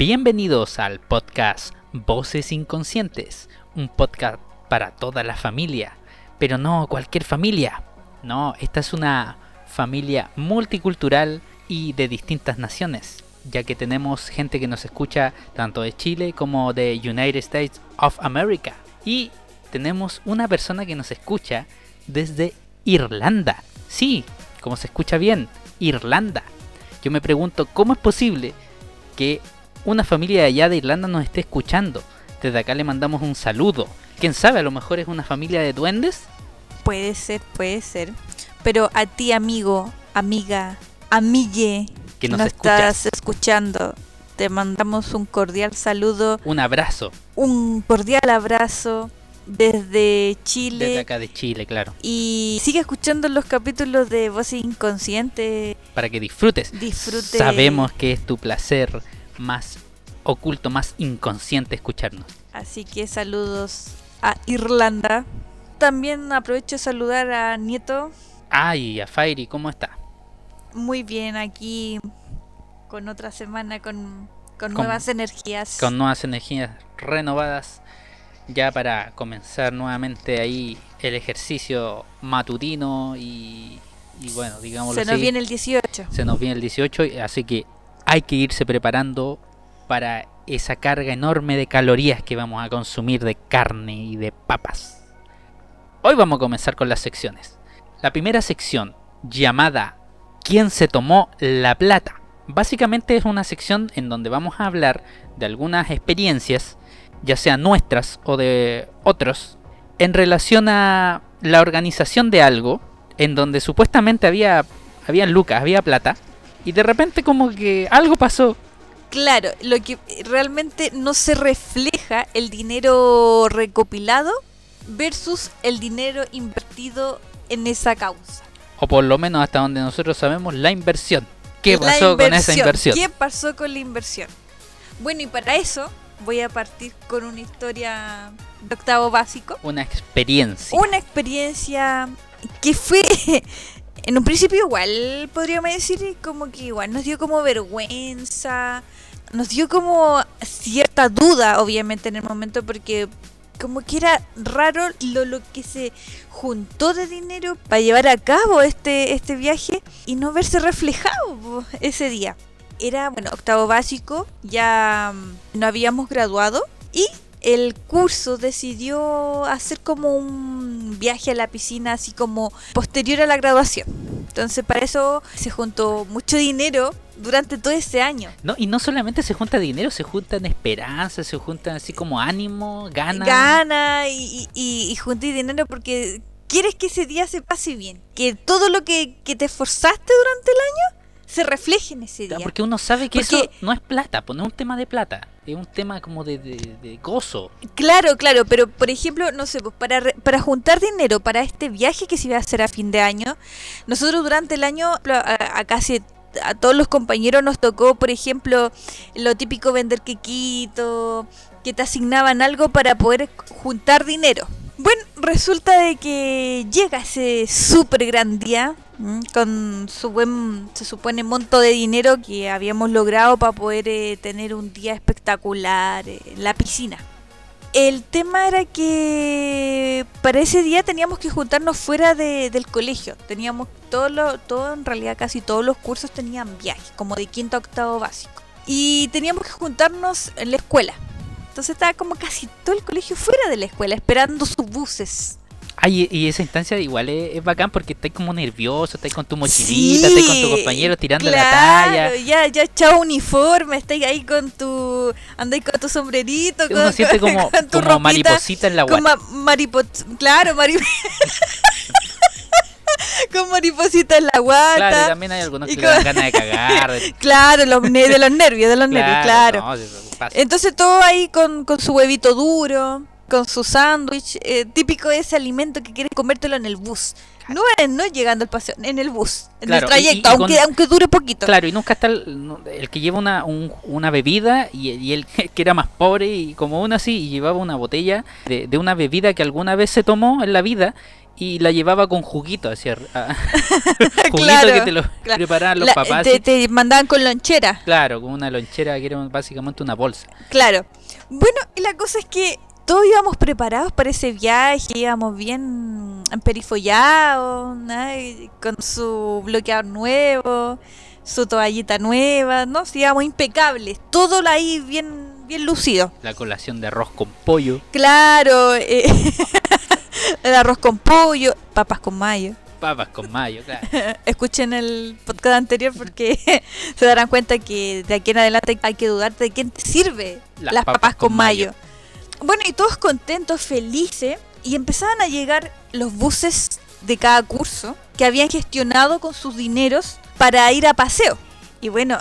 Bienvenidos al podcast Voces Inconscientes, un podcast para toda la familia, pero no cualquier familia. No, esta es una familia multicultural y de distintas naciones, ya que tenemos gente que nos escucha tanto de Chile como de United States of America. Y tenemos una persona que nos escucha desde Irlanda. Sí, como se escucha bien, Irlanda. Yo me pregunto cómo es posible que una familia de allá de Irlanda nos esté escuchando. Desde acá le mandamos un saludo. Quién sabe, a lo mejor es una familia de duendes. Puede ser, puede ser. Pero a ti, amigo, amiga, amigue, Que nos estás escuchando, te mandamos un cordial saludo, Un abrazo un cordial abrazo desde Chile. desde acá de Chile, claro. Y sigue escuchando los capítulos de Voces Inconscientes. Para que disfrutes. Disfrute. Sabemos que es tu placer más oculto, más inconsciente escucharnos. Así que saludos a Irlanda. También aprovecho de saludar a Nieto. Ay, a Fairy, ¿cómo está? Muy bien aquí con otra semana con, con Con- nuevas energías. Con nuevas energías renovadas ya para comenzar nuevamente ahí el ejercicio matutino y, y bueno, digámoslo Se nos así, viene el 18. se nos viene el 18, y- así que hay que irse preparando para esa carga enorme de calorías que vamos a consumir de carne y de papas. Hoy vamos a comenzar con las secciones. La primera sección, llamada ¿Quién se tomó la plata? Básicamente es una sección en donde vamos a hablar de algunas experiencias, ya sean nuestras o de otros, en relación a la organización de algo, en donde supuestamente había, había lucas, había plata, y de repente como que algo pasó. Claro, lo que realmente no se refleja el dinero recopilado versus el dinero invertido en esa causa. O por lo menos hasta donde nosotros sabemos la inversión. ¿Qué La pasó con esa inversión? ¿Qué pasó con la inversión? Bueno, y para eso voy a partir con una historia de octavo básico. Una experiencia. Una experiencia que fue, en un principio igual, podríamos decir, como que igual nos dio como vergüenza, nos dio como cierta duda, obviamente, en el momento, porque como que era raro lo, lo que se juntó de dinero para llevar a cabo este, este viaje y no verse reflejado ese día. Era, bueno, octavo básico, ya mm, no habíamos graduado y el curso decidió hacer como un viaje a la piscina así como posterior a la graduación. Entonces para eso se juntó mucho dinero durante todo ese año. No, y no solamente se junta dinero, se juntan esperanzas, se juntan así como ánimo, ganas. Gana y, y, y junté dinero porque quieres que ese día se pase bien. Que todo lo que, que te esforzaste durante el año se refleje en ese día. Porque uno sabe que eso no es plata, pues no es un tema de plata, es un tema como de, de- de gozo. Claro, claro, pero por ejemplo, no sé, pues para, para juntar dinero para este viaje que se iba a hacer a fin de año, nosotros durante el año, a, a casi a todos los compañeros nos tocó, por ejemplo, lo típico vender quequito, que te asignaban algo para poder juntar dinero. Bueno, resulta de que llega ese súper gran día con su buen, se supone, monto de dinero que habíamos logrado para poder eh, tener un día espectacular eh, en la piscina. El tema era que para ese día teníamos que juntarnos fuera de- del colegio. Teníamos todo lo, todo, en realidad casi todos los cursos tenían viajes, como de quinto a octavo básico. Y teníamos que juntarnos en la escuela. Entonces estaba como casi todo el colegio fuera de la escuela, esperando sus buses. Ay, y esa instancia igual es, es bacán porque estáis como nervioso, estáis con tu mochilita, estáis con tu compañero tirando la talla. Ya, ya chao uniforme, estáis ahí con tu. andáis con tu sombrerito, con, siente como, con tu como ropita, mariposita en la con guata. ma- claro, mari- con mariposita en la guata. Claro, y también hay algunos que le dan con- ganas de cagar. Claro, los, de los nervios, de los nervios, claro. no, pasa. Entonces todo ahí con, con su huevito duro, con su sándwich, eh, típico de ese alimento que quieres comértelo en el bus. No, no llegando al paseo, en el bus, en Claro, el y- trayecto, y aunque, con- aunque dure poquito. Claro, y nunca está el, el que lleva una, un- una bebida y, y el que era más pobre y como uno así y llevaba una botella de, de una bebida que alguna vez se tomó en la vida y la llevaba con juguito, así, a- juguito Claro, que te lo claro. preparaban los La- papás. te, mandaban con lonchera. Claro, con una lonchera que era básicamente una bolsa. Claro. Bueno, y la cosa es que todos íbamos preparados para ese viaje, íbamos bien. Y con su bloqueador nuevo, su toallita nueva, ¿no? Sí, íbamos impecables, todo ahí bien, bien lucido. La colación de arroz con pollo, Claro, eh, el arroz con pollo, papas con mayo. papas con mayo, claro. Escuchen el podcast anterior porque se darán cuenta que de aquí en adelante hay que dudar de quién te sirve Las las, papas papas, con con mayo. Bueno, y todos contentos, felices, y empezaban a llegar los buses de cada curso que habían gestionado con sus dineros para ir a paseo. Y bueno,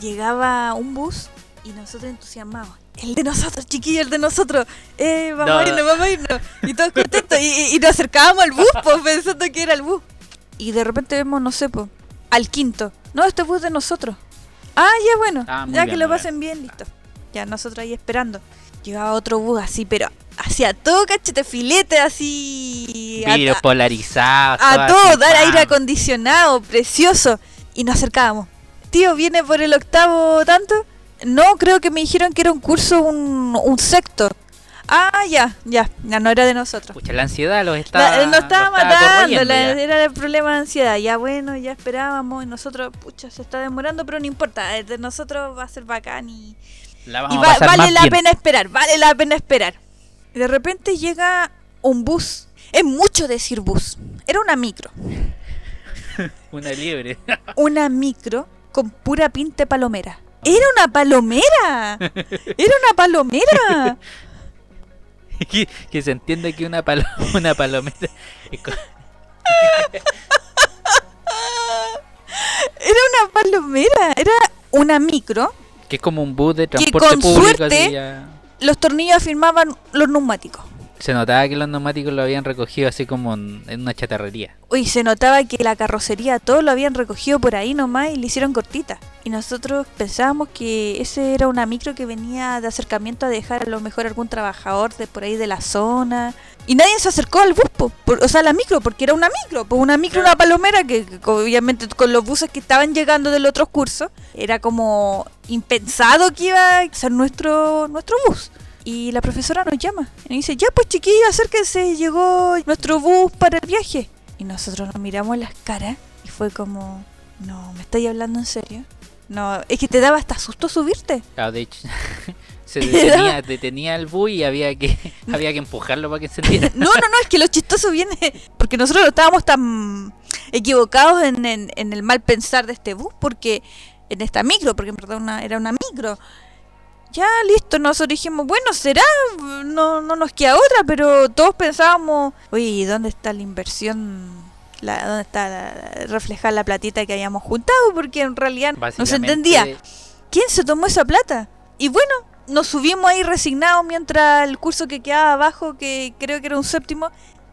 llegaba un bus y nosotros entusiasmados. El de nosotros, chiquillo, el de nosotros. Eh, vamos No. a irnos, vamos a irnos. Y todos contentos. Y, nos acercábamos al bus, pues, pensando que era el bus. Y de repente vemos, no sé, pues, al quinto. No, este bus de nosotros. Ah, ya bueno. Ah, ya bien, que lo pasen bien, listo. Ya nosotros ahí esperando. Llegaba otro bus así, pero hacia todo cachete filete, así. Vidrios polarizados. a todo dar aire acondicionado, precioso. Y nos acercábamos. Tío, ¿viene por el octavo tanto? No, creo que me dijeron que era un curso, un, un sexto. Ah, ya, ya, ya no era de nosotros. Pucha, la ansiedad los La- estaba, nos estaba los matando, la- era el problema de ansiedad. Ya bueno, ya esperábamos y nosotros, pucha, se está demorando, pero no importa, eh, de nosotros va a ser bacán y, La y va- a vale la bien. pena esperar, vale la pena esperar. De repente llega un bus. Es mucho decir bus. Era una micro. Una liebre. Una micro con pura pinta palomera. ¡Era una palomera! ¡Era una palomera! que, que se entiende que una, palo- una palomera Era una palomera. Era una micro. que es como un bus de Que transporte con público. así suerte- ya. Los tornillos afirmaban los neumáticos. Se notaba que los neumáticos lo habían recogido así como en, en una chatarrería. Uy, se notaba que la carrocería, todo lo habían recogido por ahí nomás y le hicieron cortita. Y nosotros pensábamos que ese era una micro que venía de acercamiento a dejar a lo mejor algún trabajador de por ahí de la zona. Y nadie se acercó al bus, po, por- o sea, la micro, porque era una micro, pues una micro, una palomera que, que obviamente con los buses que estaban llegando del otro curso, era como impensado que iba a ser nuestro, nuestro bus. Y la profesora nos llama y dice, ya pues chiquillos, acérquense, llegó nuestro bus para el viaje. Y nosotros nos miramos las caras y fue como, no, ¿me estáis hablando en serio? No, es que te daba hasta susto subirte. Claro, de hecho, se detenía, detenía el bus y había que, había que empujarlo para que encendiera. No, no, no, es que lo chistoso viene porque nosotros estábamos tan equivocados en, en- en el mal pensar de este bus, porque en esta micro, porque en verdad una- era una micro. Ya, listo, nosotros dijimos, bueno, será, no, no nos queda otra, pero todos pensábamos, oye, ¿y dónde está la inversión? La, ¿Dónde está la- reflejar la platita que habíamos juntado? Porque en realidad no se entendía. ¿Quién se tomó esa plata? Y bueno, nos subimos ahí resignados mientras el curso que quedaba abajo, que creo que era un séptimo,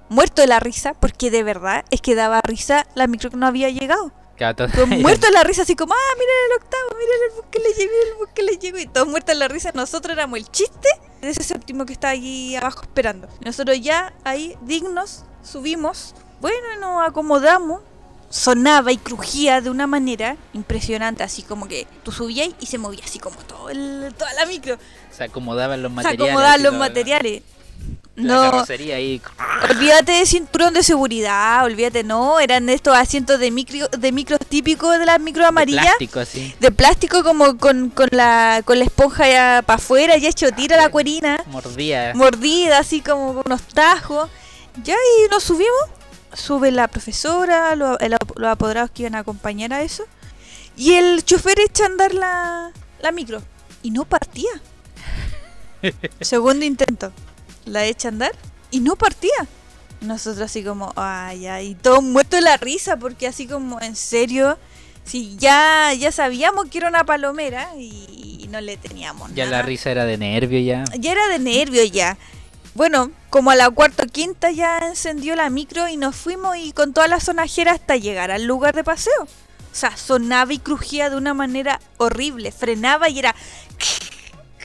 muerto de la risa, porque de verdad es que daba risa la micro que no había llegado. Claro, todo- Pero muerto de la risa, así como, ah, miren el octavo, miren el bus que le llegó, el bus que le llegó, y todos muertos de la risa. Nosotros éramos el chiste de ese séptimo que está ahí abajo esperando. Nosotros ya ahí, dignos, subimos, bueno, nos acomodamos. Sonaba y crujía de una manera impresionante, así como que tú subías y se movía así como todo el- toda la micro. se acomodaban los Se materiales. acomodaban así, los materiales. La No, ahí. olvídate de cinturón de seguridad, olvídate, no, eran estos asientos de micro, de micros típicos de las micro de amarillas, plástico así. de plástico como con, con la con la esponja para afuera, ya hecho tira la cuerina, Mordía. mordida así como con unos tajos. Ya y nos subimos, sube la profesora, lo- el- los apoderados que iban a acompañar a eso, y el chofer echa a andar la, la micro y no partía. Segundo intento, la echa a andar y no partía. Nosotros así como, ay, ay, todos muertos de la risa porque así como, en serio, si ya, ya sabíamos que era una palomera y no le teníamos ya nada. la risa era de nervio ya. Ya era de nervio ya. Bueno, como a la cuarta o quinta ya encendió la micro y nos fuimos y con toda la sonajera hasta llegar al lugar de paseo. O sea, sonaba y crujía de una manera horrible. Frenaba y era...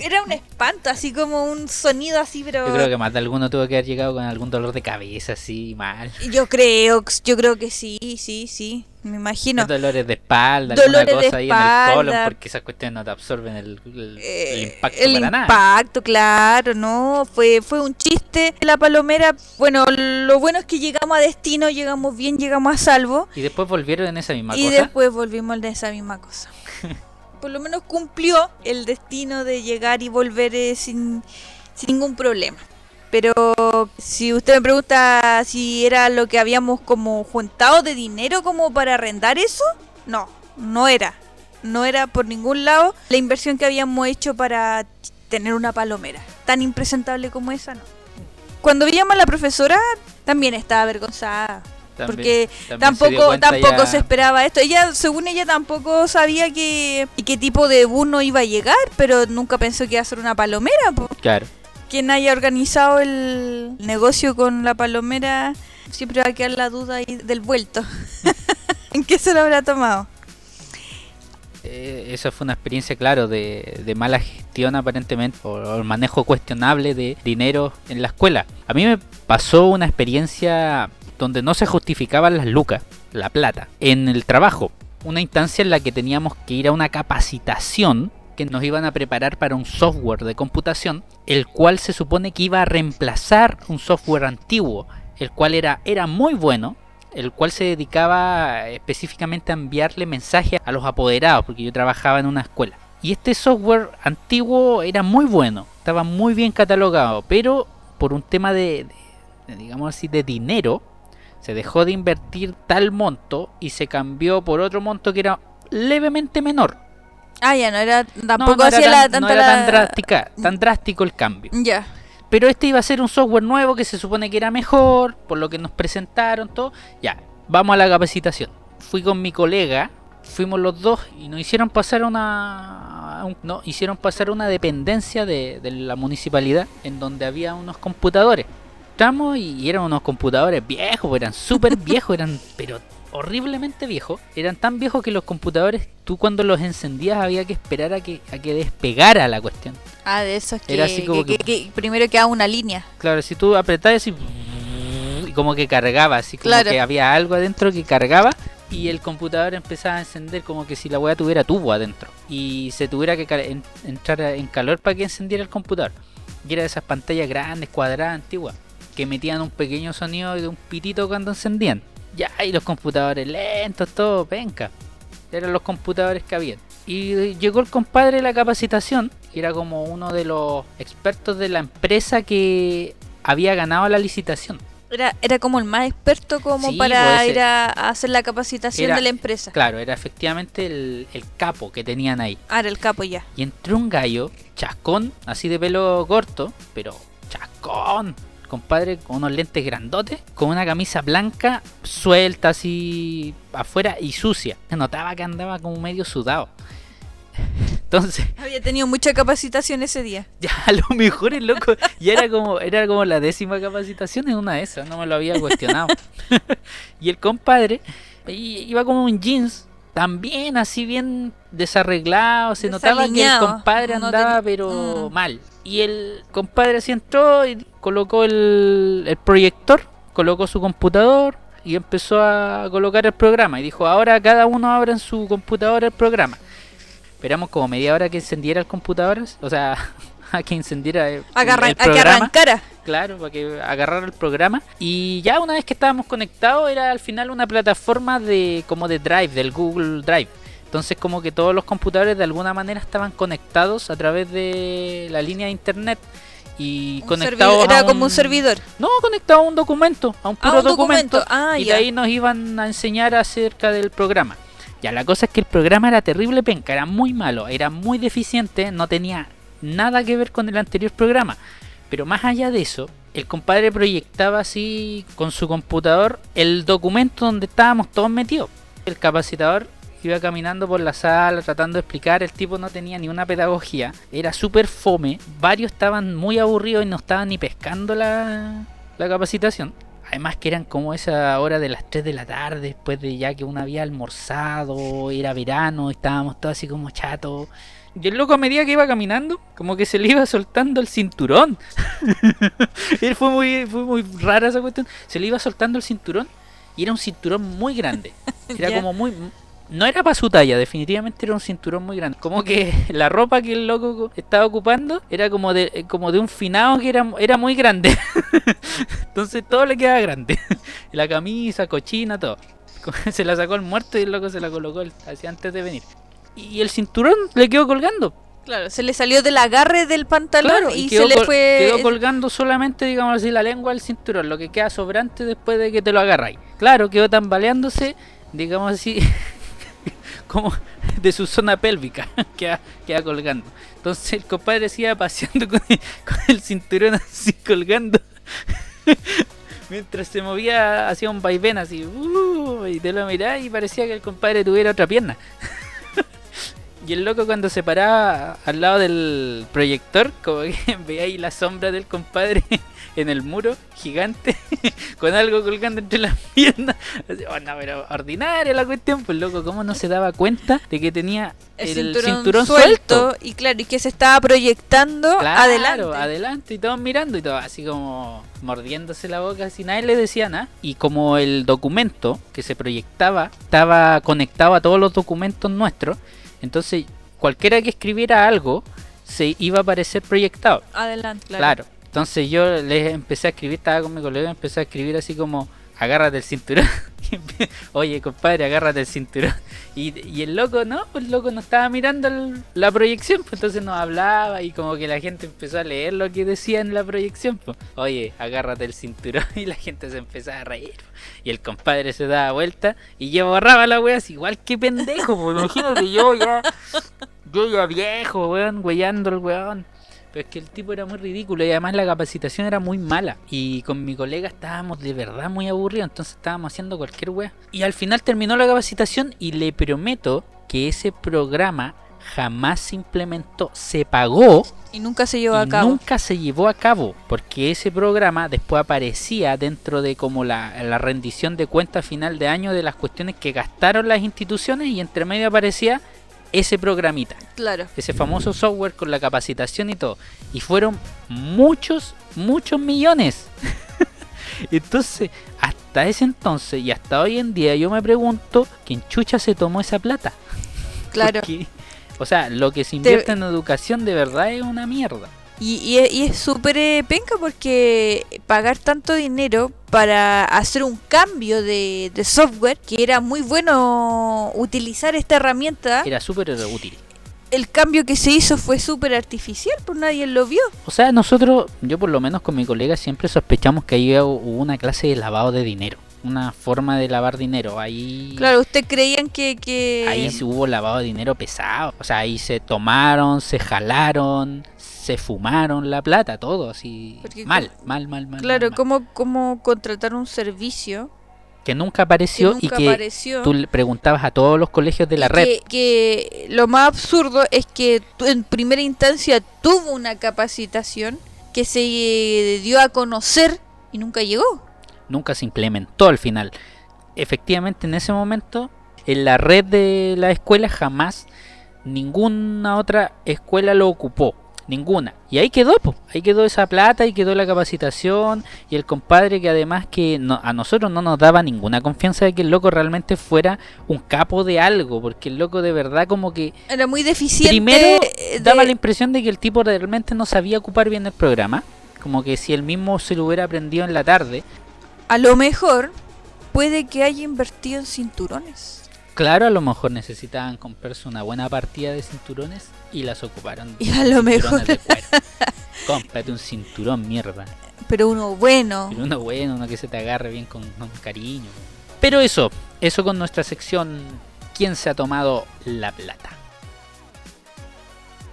era un espanto, así como un sonido así, pero... Yo creo que más de alguno tuvo que haber llegado con algún dolor de cabeza, así, mal. Yo creo, yo creo que sí, sí, sí, me imagino. Dolores de espalda, Dolores alguna de cosa ahí en el espalda. colon, porque esas cuestiones no te absorben el, el- el Eh, impacto el para nada. impacto, claro, no, fue, fue un chiste. La palomera, bueno, lo bueno es que llegamos a destino, llegamos bien, llegamos a salvo. Y después volvieron en esa misma y cosa. después volvimos de esa misma cosa. Por lo menos cumplió el destino de llegar y volver eh, sin, sin ningún problema. Pero si usted me pregunta si era lo que habíamos como juntado de dinero como para arrendar eso, no, no era. No era por ningún lado la inversión que habíamos hecho para tener una palomera. Tan impresentable como esa, no. Cuando veíamos a la profesora, también estaba avergonzada. También- porque también se tampoco tampoco ya- se esperaba esto. Ella, según ella, tampoco sabía que qué tipo de bus no iba a llegar, pero nunca pensó que iba a ser una palomera. po. Claro. Quien haya organizado el negocio con la palomera siempre va a quedar la duda ahí del vuelto. ¿En qué se lo habrá tomado? Eh, esa fue una experiencia, claro, de, mala gestión aparentemente, o, o manejo cuestionable de dinero en la escuela. A mí me pasó una experiencia donde no se justificaban las lucas, la plata, en el trabajo. Una instancia en la que teníamos que ir a una capacitación que nos iban a preparar para un software de computación, el cual se supone que iba a reemplazar un software antiguo, el cual era, era muy bueno, el cual se dedicaba específicamente a enviarle mensajes a los apoderados, porque yo trabajaba en una escuela. Y este software antiguo era muy bueno, estaba muy bien catalogado, pero por un tema de, digamos así, de dinero, se dejó de invertir tal monto y se cambió por otro monto que era levemente menor. Ah, ya, no era tampoco no era hacía tan- la no era tan drástica, tan drástico el cambio. Ya. Pero este iba a ser un software nuevo que se supone que era mejor, por lo que nos presentaron, todo. Ya, vamos a la capacitación. Fui con mi colega, fuimos los dos y nos hicieron pasar una. no, hicieron pasar una dependencia de, de la municipalidad en donde había unos computadores. Estamos y, y eran unos computadores viejos, eran súper viejos, eran pero horriblemente viejos. Eran tan viejos que los computadores, tú cuando los encendías había que esperar a que, a que despegara la cuestión. Ah, de esos que, Era así como que- que- que- que primero queda una línea. Claro, si tú apretabas y, y como que cargaba, así como Claro. que había algo adentro que cargaba y el computador empezaba a encender como que si la weá tuviera tubo adentro y se tuviera que en- entrar en calor para que encendiera el computador. Y era de esas pantallas grandes, cuadradas, antiguas, que metían un pequeño sonido de un pitito cuando encendían. Ya, y los computadores lentos, todo, penca. Eran los computadores que habían. Y llegó el compadre de la capacitación, que era como uno de los expertos de la empresa que había ganado la licitación. Era, era como el más experto como Sí, para pues, ir a, a hacer la capacitación era- de la empresa. Claro, era efectivamente el, el capo que tenían ahí. Ah, era el capo ya. Y entró un gallo, chascón, así de pelo corto, pero chascón. Compadre, con unos lentes grandotes, con una camisa blanca suelta así afuera y sucia. Se notaba que andaba como medio sudado. Entonces, Había tenido mucha capacitación ese día. ya a lo mejor el loco ya era como era como la décima capacitación en una de esas, no me lo había cuestionado. y el compadre iba como un jeans, también así bien desarreglado, se notaba que el compadre no andaba tenía- pero Mm. mal. Y el compadre así entró y colocó el, el proyector, colocó su computador y empezó a colocar el programa y dijo, ahora cada uno abra en su computadora el programa. Esperamos como media hora que encendiera el computador, o sea, a que encendiera el, Agarra- el a que programa. arrancara. Claro, para que agarrara el programa. Y ya una vez que estábamos conectados, era al final una plataforma de como de Drive, del Google Drive. Entonces como que todos los computadores de alguna manera estaban conectados a través de la línea de internet y Un conectados servidor- a era como un servidor. No, conectado a un documento, a un Ah, puro un documento. documento. Ah, y ya. de ahí nos iban a enseñar acerca del programa. Ya, la cosa es que el programa era terrible penca, era muy malo, era muy deficiente, no tenía nada que ver con el anterior programa. Pero más allá de eso, el compadre proyectaba así con su computador el documento donde estábamos todos metidos. El capacitador iba caminando por la sala tratando de explicar, el tipo no tenía ni una pedagogía, era súper fome, varios estaban muy aburridos y no estaban ni pescando la, la capacitación. Además que eran como esa hora de las 3 de la tarde, después de ya que uno había almorzado, era verano, estábamos todos así como chatos. Y el loco a medida que iba caminando, como que se le iba soltando el cinturón. Él fue muy, fue muy rara esa cuestión. Se le iba soltando el cinturón y era un cinturón muy grande. Era como muy... No era para su talla, definitivamente era un cinturón muy grande. Como que la ropa que el loco estaba ocupando era como de, como de un finado que era, era muy grande. Entonces todo le quedaba grande. La camisa, cochina, todo. Se la sacó el muerto y el loco se la colocó así antes de venir. Y el cinturón le quedó colgando. Claro, se le salió del agarre del pantalón Claro, y, quedó, se le fue. quedó colgando solamente, digamos así, la lengua del cinturón, lo que queda sobrante después de que te lo agarráis. Claro, quedó tambaleándose, digamos así, como de su zona pélvica, queda, queda colgando. Entonces el compadre se iba paseando con el, cinturón así colgando. Mientras se movía, hacía un vaivén así, uh, y te lo mirás y parecía que el compadre tuviera otra pierna. Y el loco cuando se paraba al lado del proyector, como que veía ahí la sombra del compadre en el muro gigante, con algo colgando entre las piernas. Oh, no, pero ordinaria la cuestión, pues loco, ¿cómo no se daba cuenta de que tenía el, cinturón, suelto, y claro, y que se estaba proyectando Claro, adelante. adelante y todos mirando y todo así como mordiéndose la boca, así nadie le decía nada. Y como el documento que se proyectaba estaba conectado a todos los documentos nuestros, entonces cualquiera que escribiera algo se iba a aparecer proyectado. Adelante, claro. Claro. Entonces yo les empecé a escribir, estaba con mi colega, empecé a escribir así como, agárrate el cinturón. Oye, compadre, agárrate el cinturón. Y, y el loco, no, pues el loco no estaba mirando la proyección, pues entonces nos hablaba y como que la gente empezó a leer lo que decía en la proyección. Pues. Oye, agárrate el cinturón y la gente se empezaba a reír. Y el compadre se daba vuelta y yo borraba la wea así, igual que pendejo, pues imagínate yo ya, yo ya viejo, weón, weyando el weón. Pero es que el tipo era muy ridículo y además la capacitación era muy mala. Y con mi colega estábamos de verdad muy aburridos, entonces estábamos haciendo cualquier wea. Y al final terminó la capacitación y le prometo que ese programa jamás se implementó, se pagó Y nunca se llevó a cabo. nunca se llevó a cabo porque ese programa después aparecía dentro de como la, la rendición de cuenta final de año de las cuestiones que gastaron las instituciones y entre medio aparecía ese programita, Claro. ese famoso software con la capacitación y todo. Y fueron muchos, muchos millones. entonces, hasta ese entonces y hasta hoy en día yo me pregunto quién chucha se tomó esa plata. Claro. Porque, o sea, lo que se invierte en educación de verdad es una mierda. Y, y es- y es súper eh, penca porque pagar tanto dinero para hacer un cambio de, de software, que era muy bueno utilizar esta herramienta, Era súper útil. el cambio que se hizo fue súper artificial, pues nadie lo vio. O sea, nosotros, yo por lo menos con mi colega siempre sospechamos que ahí hubo una clase de lavado de dinero. Una forma de lavar dinero. Ahí, Claro, ustedes creían que... que... ahí hubo lavado de dinero pesado. O sea, ahí se tomaron, se jalaron, se fumaron la plata, todo así. Porque mal, como- mal, mal, mal. Claro, mal, mal. ¿cómo, cómo contratar un servicio Que nunca que apareció nunca y que apareció? tú le preguntabas a todos los colegios de la y red. Que, que lo más absurdo es que en primera instancia tuvo una capacitación que se dio a conocer y nunca llegó. nunca se implementó al final. Efectivamente, en ese momento, en la red de la escuela jamás ninguna otra escuela lo ocupó. Ninguna. Y ahí quedó, po. ahí quedó esa plata y quedó la capacitación y el compadre que además que no- a nosotros no nos daba ninguna confianza de que el loco realmente fuera un capo de algo, porque el loco de verdad como que Era muy deficiente. primero daba la impresión de que el tipo realmente no sabía ocupar bien el programa, como que si él mismo se lo hubiera aprendido en la tarde, A lo mejor puede que haya invertido en cinturones. Claro, a lo mejor necesitaban comprarse una buena partida de cinturones y las ocuparon. Y a lo mejor. de cuero. Cómprate un cinturón, mierda. Pero uno bueno. Pero uno bueno, uno que se te agarre bien con, con cariño. Pero eso, eso con nuestra sección ¿Quién se ha tomado la plata?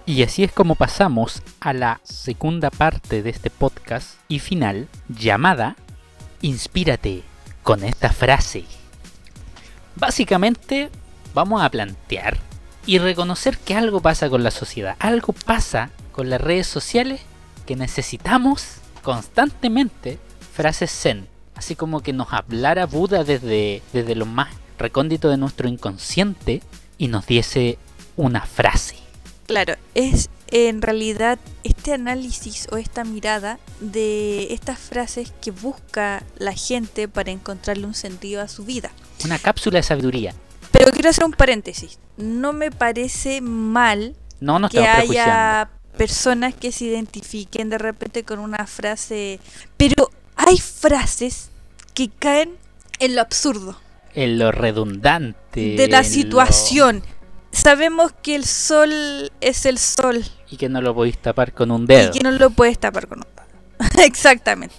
Y así es como pasamos a la segunda parte de este podcast y final llamada Inspírate con esta frase. Básicamente vamos a plantear y reconocer que algo pasa con la sociedad, algo pasa con las redes sociales que necesitamos constantemente frases zen, así como que nos hablara Buda desde, desde lo más recóndito de nuestro inconsciente y nos diese una frase. Claro, es en realidad este análisis o esta mirada de estas frases que busca la gente para encontrarle un sentido a su vida. Una cápsula de sabiduría. Pero quiero hacer un paréntesis. No me parece mal No, no que haya personas que se identifiquen de repente con una frase, pero hay frases que caen en lo absurdo En lo redundante. de la lo- situación. Sabemos que el sol es el sol Y que no lo podéis tapar con un y dedo. que no lo puedes tapar con un dedo. Exactamente.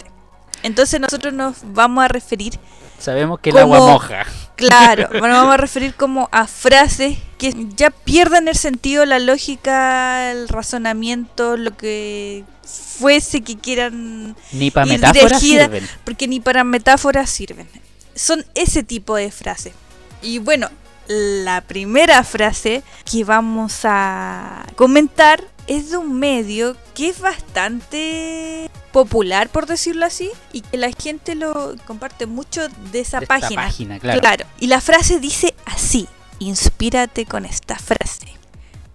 Entonces nosotros nos vamos a referir, Sabemos que el Como- agua moja. claro, nos vamos a referir como a frases que ya pierden el sentido, la lógica, el razonamiento, lo que fuese que quieran Ni para metáforas dirigida- sirven. porque ni para metáforas sirven. Son ese tipo de frases. Y bueno, la primera frase que vamos a comentar es de un medio que es bastante popular, por decirlo así, y que la gente lo comparte mucho de esa De página. página, claro. Claro. Y la frase dice así, inspírate con esta frase.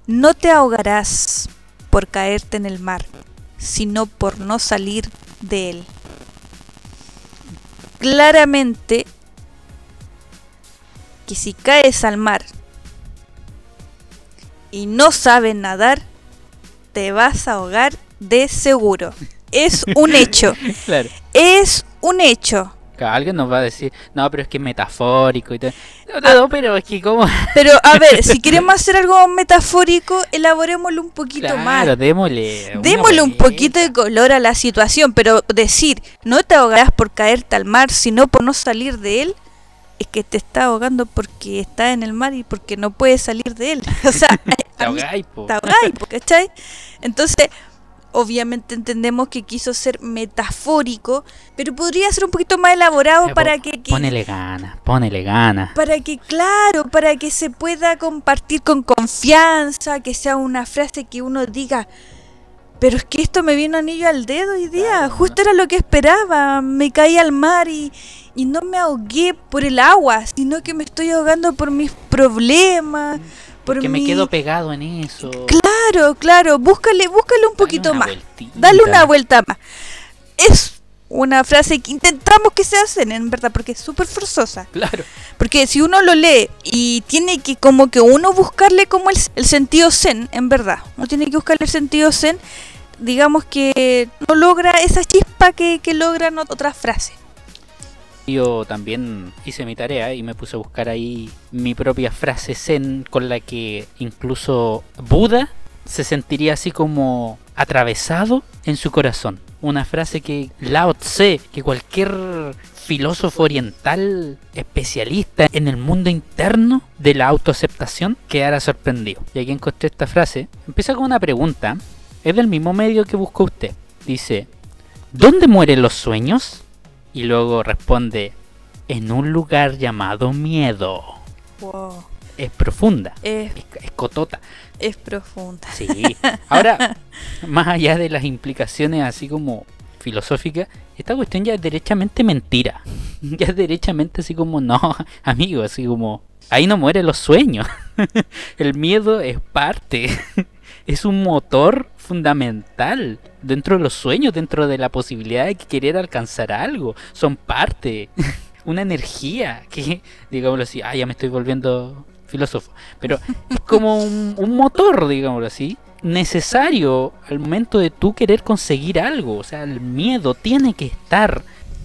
No te ahogarás por caerte en el mar, sino por no salir de él. Claramente que si caes al mar y no sabes nadar, te vas a ahogar de seguro. Es un hecho. Claro. Es un hecho. Alguien nos va a decir, no, pero es que es metafórico y todo. No, no, no, pero es que como... Pero a ver, si queremos hacer algo metafórico, elaborémoslo un poquito Claro, más. démosle. Démosle un poquito de color a la situación, pero decir, no te ahogarás por caerte al mar, sino por no salir de él, es que te está ahogando porque está en el mar y porque no puedes salir de él. O sea, Te ahogáis, ¿cachai? Entonces, obviamente entendemos que quiso ser metafórico, pero podría ser un poquito más elaborado Eh, para que, que- Ponele gana, ponele gana. para que, claro, para que se pueda compartir con confianza, que sea una frase que uno diga, pero es que esto me vino anillo al dedo hoy día, Claro, justo era lo que esperaba, me caí al mar y, y no me ahogué por el agua, sino que me estoy ahogando por mis problemas, por Que me quedo pegado en eso. Claro, claro, búscale, búscale un poquito más, vueltita. dale una vuelta más. Es una frase que intentamos que se hacen, en verdad, porque es súper forzosa. Claro. Porque si uno lo lee y tiene que como que uno buscarle como el, el sentido zen, en verdad, uno tiene que buscarle el sentido zen, digamos que no logra esa chispa que, que logran ot- otras frases. Yo también hice mi tarea y me puse a buscar ahí mi propia frase zen con la que incluso Buda se sentiría así como atravesado en su corazón. Una frase que Lao Tse, que cualquier filósofo oriental especialista en el mundo interno de la autoaceptación quedara sorprendido. Y aquí encontré esta frase. Empieza con una pregunta. Es del mismo medio que buscó usted. Dice, ¿dónde mueren los sueños? Y luego responde, en un lugar llamado miedo. Wow. Es profunda, Es, es, es cotota. es profunda. Sí. Ahora, más allá de las implicaciones así como filosóficas, esta cuestión ya es derechamente mentira. Ya es derechamente así como, no, amigo, así como, ahí no mueren los sueños. El miedo es parte, es un motor fundamental dentro de los sueños, dentro de la posibilidad de querer alcanzar algo. Son parte, una energía que, digámoslo así, ah, ya me estoy volviendo filósofo, pero es como un, motor, digámoslo así, necesario al momento de tú querer conseguir algo. O sea, el miedo tiene que estar.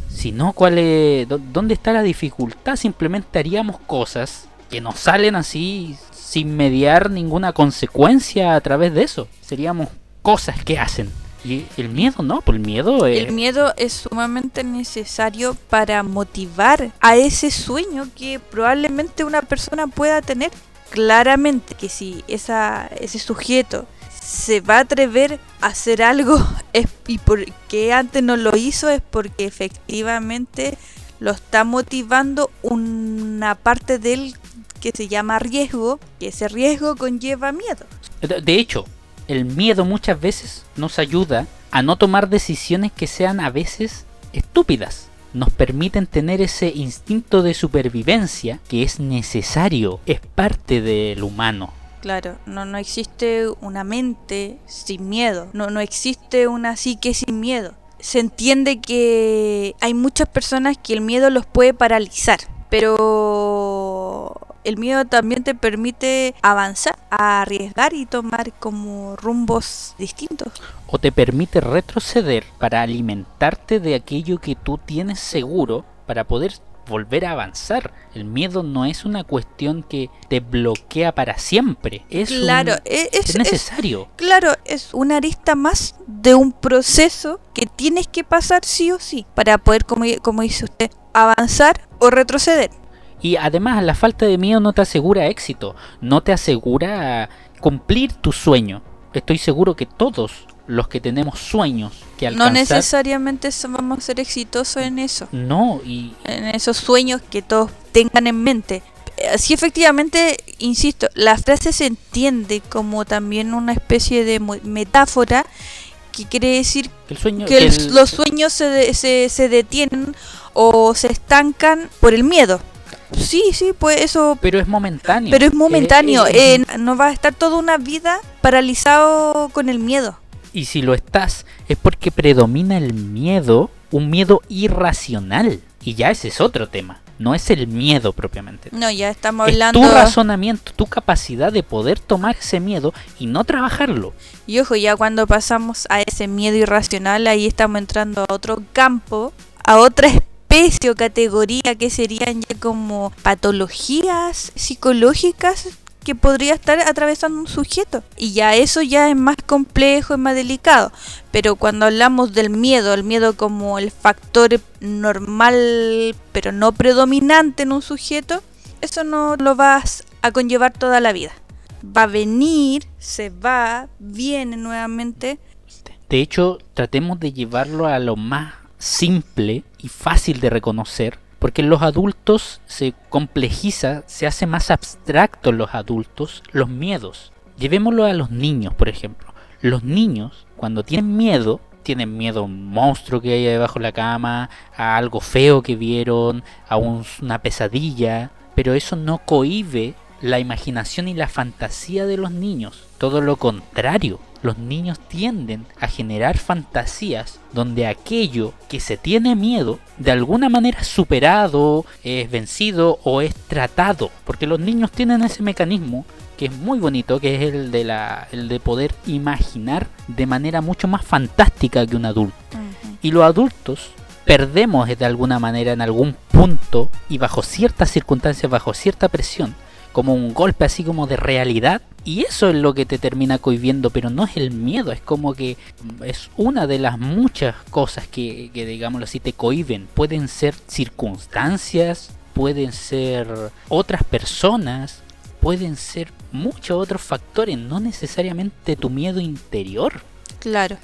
Si no, ¿cuál es, dó- ¿dónde está la dificultad? Simplemente haríamos cosas que nos salen así sin mediar ninguna consecuencia a través de eso. Seríamos cosas que hacen. Y el miedo no, pues el miedo es... El miedo es sumamente necesario para motivar a ese sueño que probablemente una persona pueda tener. Claramente que si esa, ese sujeto se va a atrever a hacer algo es, y porque antes no lo hizo es porque efectivamente lo está motivando una parte de él que se llama riesgo, que ese riesgo conlleva miedo. De hecho, el miedo muchas veces nos ayuda a no tomar decisiones que sean a veces estúpidas. Nos permiten tener ese instinto de supervivencia que es necesario, es parte del humano. Claro, no, no existe una mente sin miedo, no, no existe una psique sin miedo. Se entiende que hay muchas personas que el miedo los puede paralizar, pero el miedo también te permite avanzar, arriesgar y tomar como rumbos distintos. O te permite retroceder para alimentarte de aquello que tú tienes seguro para poder volver a avanzar. El miedo no es una cuestión que te bloquea para siempre. Es, claro, un- es, es es- necesario. claro, es una arista más de un proceso que tienes que pasar sí o sí para poder, como, como dice usted, avanzar o retroceder. Y además la falta de miedo no te asegura éxito, no te asegura cumplir tu sueño. Estoy seguro que todos los que tenemos sueños que No alcanzar, necesariamente so- vamos a ser exitosos en eso, no, y en esos sueños que todos tengan en mente. Así efectivamente, insisto, la frase se entiende como también una especie de metáfora que quiere decir que el sueño que que el- el- los sueños se, de- se, se detienen o se estancan por el miedo. Sí, sí, pues eso, pero es momentáneo. pero es momentáneo. Eh, eh, eh, no va a estar toda una vida paralizado con el miedo. y si lo estás es porque predomina el miedo, un miedo irracional. Y ya ese es otro tema, no es el miedo propiamente. No, ya estamos Es hablando. tu razonamiento, tu capacidad de poder tomar ese miedo y no trabajarlo. Y ojo, ya cuando pasamos a ese miedo irracional, ahí estamos entrando a otro campo, a otra especie o categoría que serían ya como patologías psicológicas que podría estar atravesando un sujeto. Y ya eso ya es más complejo, es más delicado. Pero cuando hablamos del miedo, el miedo como el factor normal, pero no predominante en un sujeto, eso no lo vas a conllevar toda la vida. Va a venir, se va, viene nuevamente. De hecho, tratemos de llevarlo a lo más simple y fácil de reconocer, porque los adultos se complejiza, se hace más abstracto en los adultos los miedos. Llevémoslo a los niños, por ejemplo. Los niños, cuando tienen miedo, tienen miedo a un monstruo que hay debajo de la cama, a algo feo que vieron, a un- una pesadilla, pero eso no cohíbe la imaginación y la fantasía de los niños. Todo lo contrario, los niños tienden a generar fantasías donde aquello que se tiene miedo de alguna manera es superado, es vencido o es tratado. Porque los niños tienen ese mecanismo que es muy bonito, que es el de, la, el de poder imaginar de manera mucho más fantástica que un adulto. Y los adultos perdemos de alguna manera en algún punto y bajo ciertas circunstancias, bajo cierta presión, como un golpe así como de realidad. Y eso es lo que te termina cohibiendo, pero no es el miedo, es como que es una de las muchas cosas que, que digámoslo así, te cohiben. Pueden ser circunstancias, pueden ser otras personas, pueden ser muchos otros factores, no necesariamente tu miedo interior. Claro.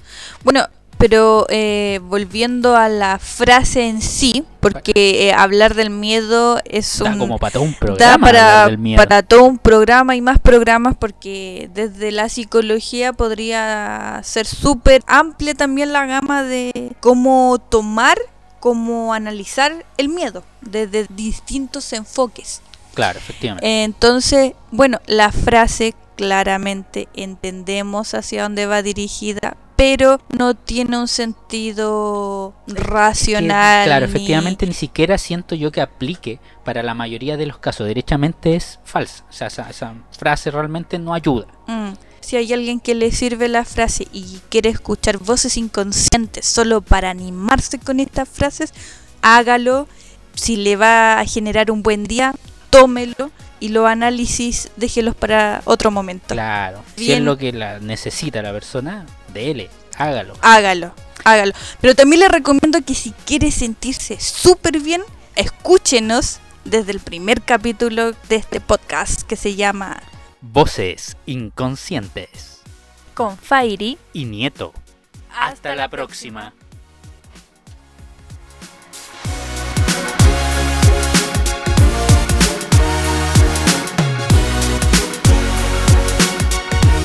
Bueno, pero eh, volviendo a la frase en sí, porque eh, hablar del miedo es Da un... como para todo un da programa para, miedo. para todo un programa y más programas porque desde la psicología podría ser súper amplia también la gama de cómo tomar, cómo analizar el miedo desde distintos enfoques. Claro, efectivamente. Entonces, bueno, la frase claramente entendemos hacia dónde va dirigida, pero no tiene un sentido racional. claro, ni- efectivamente ni siquiera siento yo que aplique para la mayoría de los casos. Derechamente es falsa. O sea, esa, esa frase realmente no ayuda. Mm. Si hay alguien que le sirve la frase y quiere escuchar voces inconscientes solo para animarse con estas frases, hágalo. Si le va a generar un buen día, tómelo. Y los análisis déjelos para otro momento. Claro. Si es lo que la necesita la persona, dele, hágalo. hágalo, hágalo. Pero también le recomiendo que si quiere sentirse súper bien, escúchenos desde el primer capítulo de este podcast que se llama Voces inconscientes. Con Fairy. Y nieto. Hasta la próxima.